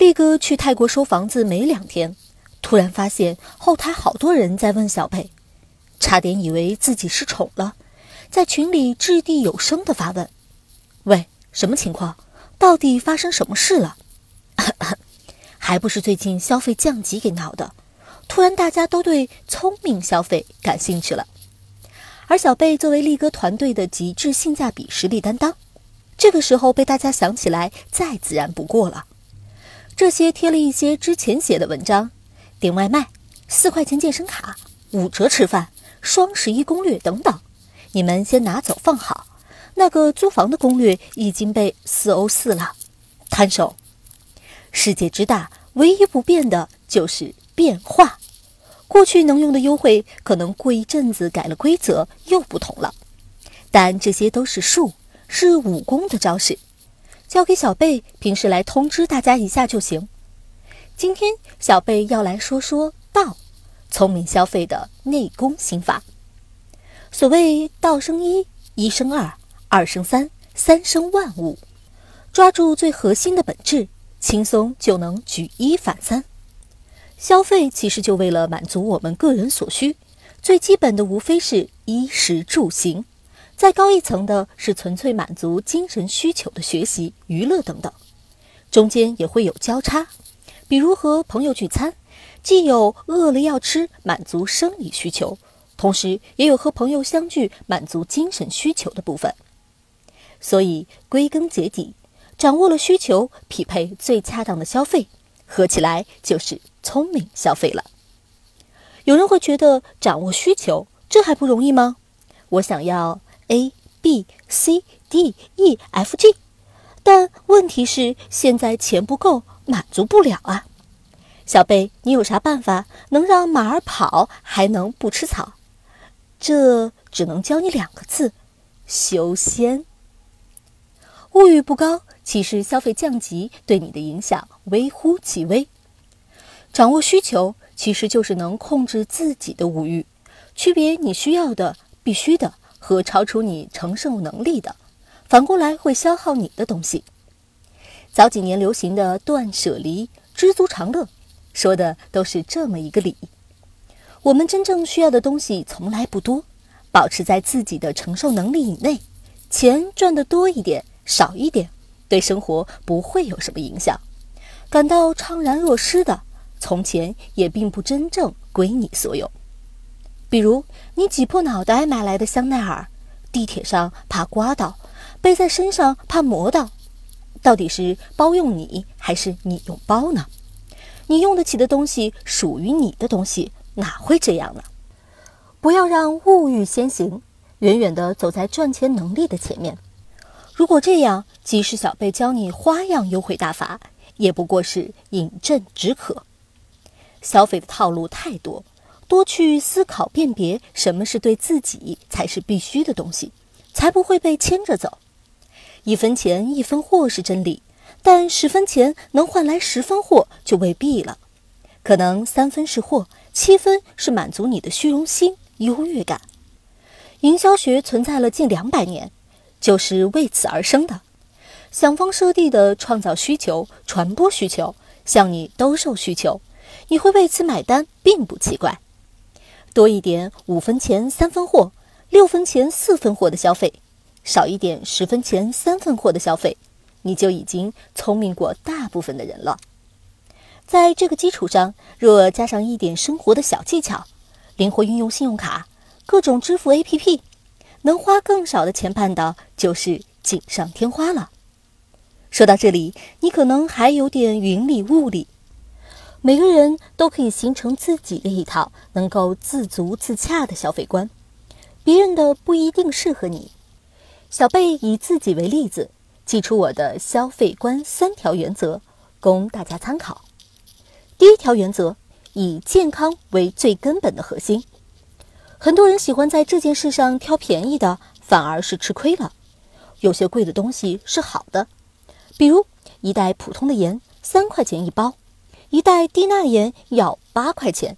力哥去泰国收房子没两天，突然发现后台好多人在问小贝，差点以为自己失宠了，在群里掷地有声的发问：“喂，什么情况？到底发生什么事了？” 还不是最近消费降级给闹的，突然大家都对聪明消费感兴趣了。而小贝作为力哥团队的极致性价比实力担当，这个时候被大家想起来再自然不过了。这些贴了一些之前写的文章，点外卖、四块钱健身卡、五折吃饭、双十一攻略等等，你们先拿走放好。那个租房的攻略已经被四欧四了，摊手。世界之大，唯一不变的就是变化。过去能用的优惠，可能过一阵子改了规则又不同了。但这些都是术，是武功的招式。交给小贝，平时来通知大家一下就行。今天小贝要来说说道，聪明消费的内功心法。所谓道生一，一生二，二生三，三生万物。抓住最核心的本质，轻松就能举一反三。消费其实就为了满足我们个人所需，最基本的无非是衣食住行。再高一层的是纯粹满足精神需求的学习、娱乐等等，中间也会有交叉，比如和朋友聚餐，既有饿了要吃满足生理需求，同时也有和朋友相聚满足精神需求的部分。所以归根结底，掌握了需求，匹配最恰当的消费，合起来就是聪明消费了。有人会觉得掌握需求这还不容易吗？我想要。A B C D E F G，但问题是现在钱不够，满足不了啊！小贝，你有啥办法能让马儿跑还能不吃草？这只能教你两个字：修仙。物欲不高，其实消费降级对你的影响微乎其微。掌握需求，其实就是能控制自己的物欲，区别你需要的、必须的。和超出你承受能力的，反过来会消耗你的东西。早几年流行的断舍离、知足常乐，说的都是这么一个理。我们真正需要的东西从来不多，保持在自己的承受能力以内，钱赚得多一点、少一点，对生活不会有什么影响。感到怅然若失的，从前也并不真正归你所有。比如你挤破脑袋买来的香奈儿，地铁上怕刮到，背在身上怕磨到，到底是包用你还是你用包呢？你用得起的东西，属于你的东西，哪会这样呢？不要让物欲先行，远远地走在赚钱能力的前面。如果这样，即使小贝教你花样优惠大法，也不过是饮鸩止渴。消费的套路太多。多去思考辨别，什么是对自己才是必须的东西，才不会被牵着走。一分钱一分货是真理，但十分钱能换来十分货就未必了。可能三分是货，七分是满足你的虚荣心、优越感。营销学存在了近两百年，就是为此而生的。想方设地的创造需求、传播需求，向你兜售需求，你会为此买单，并不奇怪。多一点五分钱三分货、六分钱四分货的消费，少一点十分钱三分货的消费，你就已经聪明过大部分的人了。在这个基础上，若加上一点生活的小技巧，灵活运用信用卡、各种支付 APP，能花更少的钱办到，就是锦上添花了。说到这里，你可能还有点云里雾里。每个人都可以形成自己的一套能够自足自洽的消费观，别人的不一定适合你。小贝以自己为例子，记出我的消费观三条原则，供大家参考。第一条原则，以健康为最根本的核心。很多人喜欢在这件事上挑便宜的，反而是吃亏了。有些贵的东西是好的，比如一袋普通的盐，三块钱一包。一袋低钠盐要八块钱。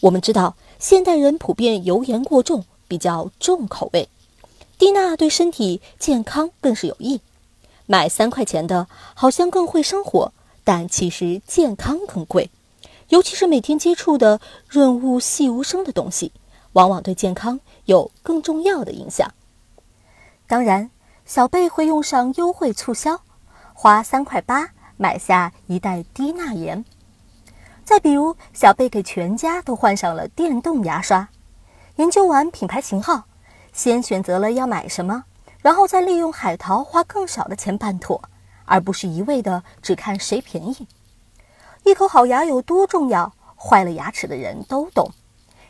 我们知道，现代人普遍油盐过重，比较重口味，低钠对身体健康更是有益。买三块钱的，好像更会生活，但其实健康更贵，尤其是每天接触的润物细无声的东西，往往对健康有更重要的影响。当然，小贝会用上优惠促销，花三块八买下一袋低钠盐。再比如，小贝给全家都换上了电动牙刷，研究完品牌型号，先选择了要买什么，然后再利用海淘花更少的钱办妥。而不是一味的只看谁便宜。一口好牙有多重要，坏了牙齿的人都懂。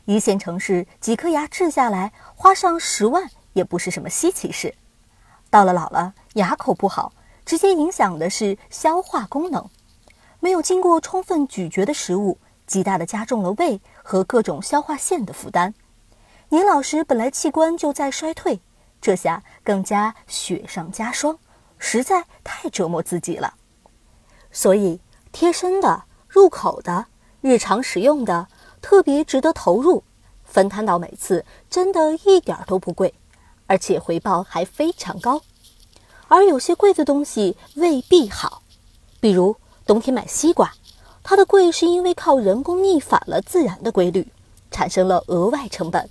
一线城市几颗牙治下来，花上十万也不是什么稀奇事。到了老了，牙口不好，直接影响的是消化功能。没有经过充分咀嚼的食物，极大的加重了胃和各种消化腺的负担。年老时本来器官就在衰退，这下更加雪上加霜。实在太折磨自己了，所以贴身的、入口的、日常使用的，特别值得投入。分摊到每次，真的一点都不贵，而且回报还非常高。而有些贵的东西未必好，比如冬天买西瓜，它的贵是因为靠人工逆反了自然的规律，产生了额外成本，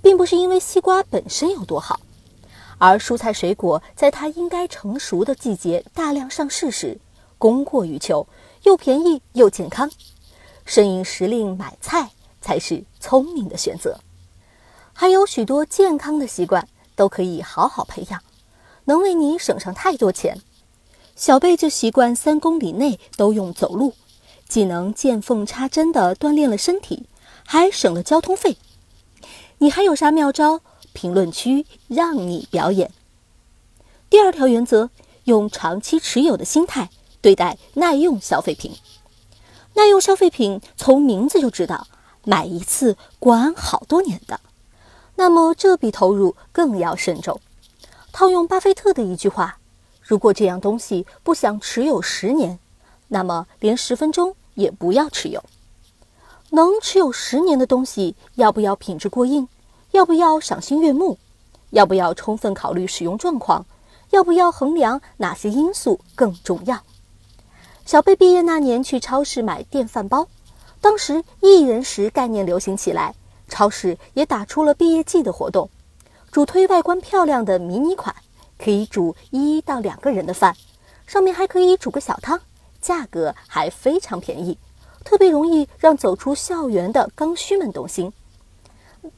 并不是因为西瓜本身有多好。而蔬菜水果在它应该成熟的季节大量上市时，供过于求，又便宜又健康，顺应时令买菜才是聪明的选择。还有许多健康的习惯都可以好好培养，能为你省上太多钱。小贝就习惯三公里内都用走路，既能见缝插针地锻炼了身体，还省了交通费。你还有啥妙招？评论区让你表演。第二条原则：用长期持有的心态对待耐用消费品。耐用消费品从名字就知道，买一次管好多年的，那么这笔投入更要慎重。套用巴菲特的一句话：如果这样东西不想持有十年，那么连十分钟也不要持有。能持有十年的东西，要不要品质过硬？要不要赏心悦目？要不要充分考虑使用状况？要不要衡量哪些因素更重要？小贝毕业那年去超市买电饭煲，当时一人食概念流行起来，超市也打出了毕业季的活动，主推外观漂亮的迷你款，可以煮一到两个人的饭，上面还可以煮个小汤，价格还非常便宜，特别容易让走出校园的刚需们动心。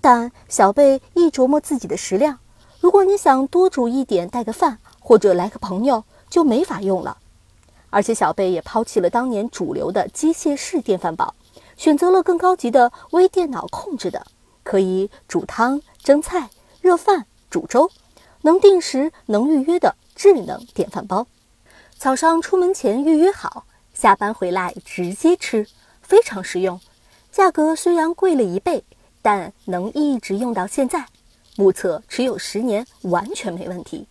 但小贝一琢磨自己的食量，如果你想多煮一点带个饭，或者来个朋友，就没法用了。而且小贝也抛弃了当年主流的机械式电饭煲，选择了更高级的微电脑控制的，可以煮汤、蒸菜、热饭、煮粥，能定时、能预约的智能电饭煲。早上出门前预约好，下班回来直接吃，非常实用。价格虽然贵了一倍。但能一直用到现在，目测持有十年完全没问题。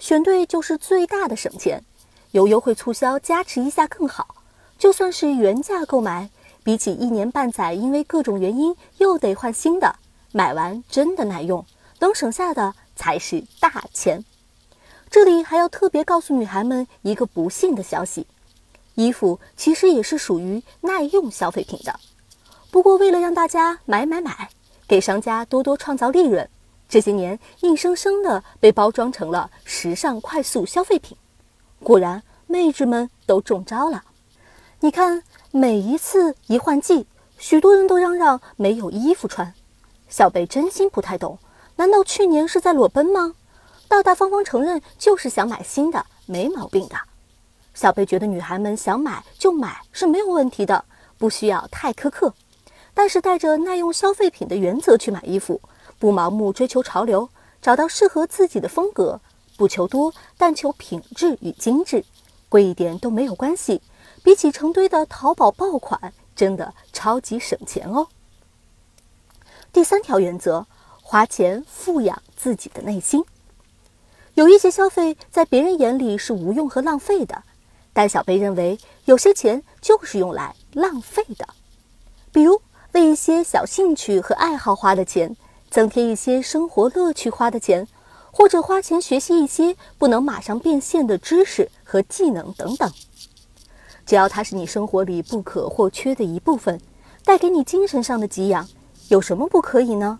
选对就是最大的省钱，有优惠促销加持一下更好。就算是原价购买，比起一年半载因为各种原因又得换新的，买完真的耐用，能省下的才是大钱。这里还要特别告诉女孩们一个不幸的消息：衣服其实也是属于耐用消费品的。不过，为了让大家买买买，给商家多多创造利润，这些年硬生生的被包装成了时尚快速消费品。果然，妹纸们都中招了。你看，每一次一换季，许多人都嚷嚷没有衣服穿。小贝真心不太懂，难道去年是在裸奔吗？大大方方承认就是想买新的，没毛病的。小贝觉得女孩们想买就买是没有问题的，不需要太苛刻。但是带着耐用消费品的原则去买衣服，不盲目追求潮流，找到适合自己的风格，不求多，但求品质与精致，贵一点都没有关系。比起成堆的淘宝爆款，真的超级省钱哦。第三条原则：花钱富养自己的内心。有一些消费在别人眼里是无用和浪费的，但小贝认为有些钱就是用来浪费的，比如。为一些小兴趣和爱好花的钱，增添一些生活乐趣花的钱，或者花钱学习一些不能马上变现的知识和技能等等。只要它是你生活里不可或缺的一部分，带给你精神上的给养，有什么不可以呢？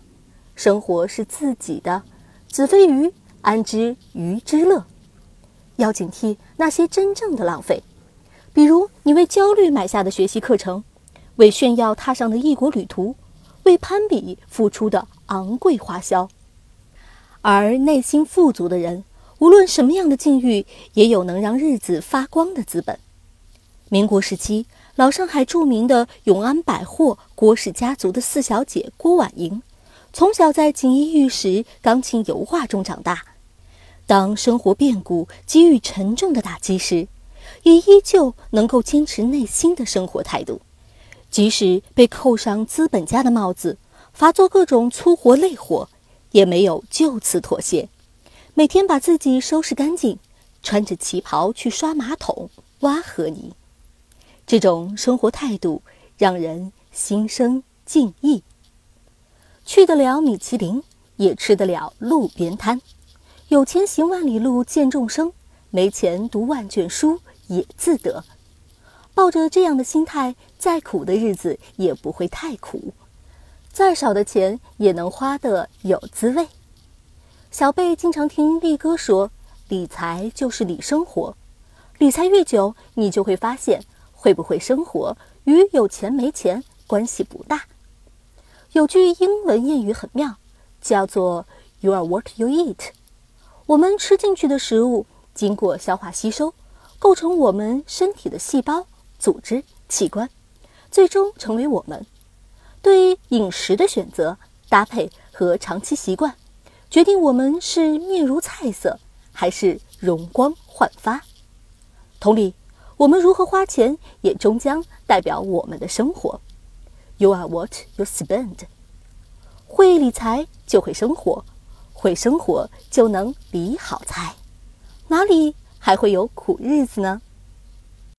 生活是自己的，子非鱼，安知鱼之乐？要警惕那些真正的浪费，比如你为焦虑买下的学习课程，为炫耀踏上的异国旅途，为攀比付出的昂贵花销。而内心富足的人，无论什么样的境遇，也有能让日子发光的资本。民国时期，老上海著名的永安百货郭氏家族的四小姐郭婉莹，从小在锦衣玉食、钢琴油画中长大。当生活变故给予沉重的打击时，也依旧能够坚持内心的生活态度，即使被扣上资本家的帽子，罚做各种粗活累活，也没有就此妥协。每天把自己收拾干净，穿着旗袍去刷马桶、挖河泥。这种生活态度让人心生敬意。去得了米其林，也吃得了路边摊。有钱行万里路见众生，没钱读万卷书也自得。抱着这样的心态，再苦的日子也不会太苦，再少的钱也能花得有滋味。小贝经常听力哥说，理财就是理生活。理财越久，你就会发现，会不会生活与有钱没钱关系不大。有句英文谚语很妙，叫做 “You are what you eat”。我们吃进去的食物，经过消化吸收，构成我们身体的细胞、组织、器官，最终成为我们。对于饮食的选择、搭配和长期习惯，决定我们是面如菜色，还是容光焕发。同理，我们如何花钱，也终将代表我们的生活。You are what you spend。会理财，就会生活。会生活就能理好财，哪里还会有苦日子呢？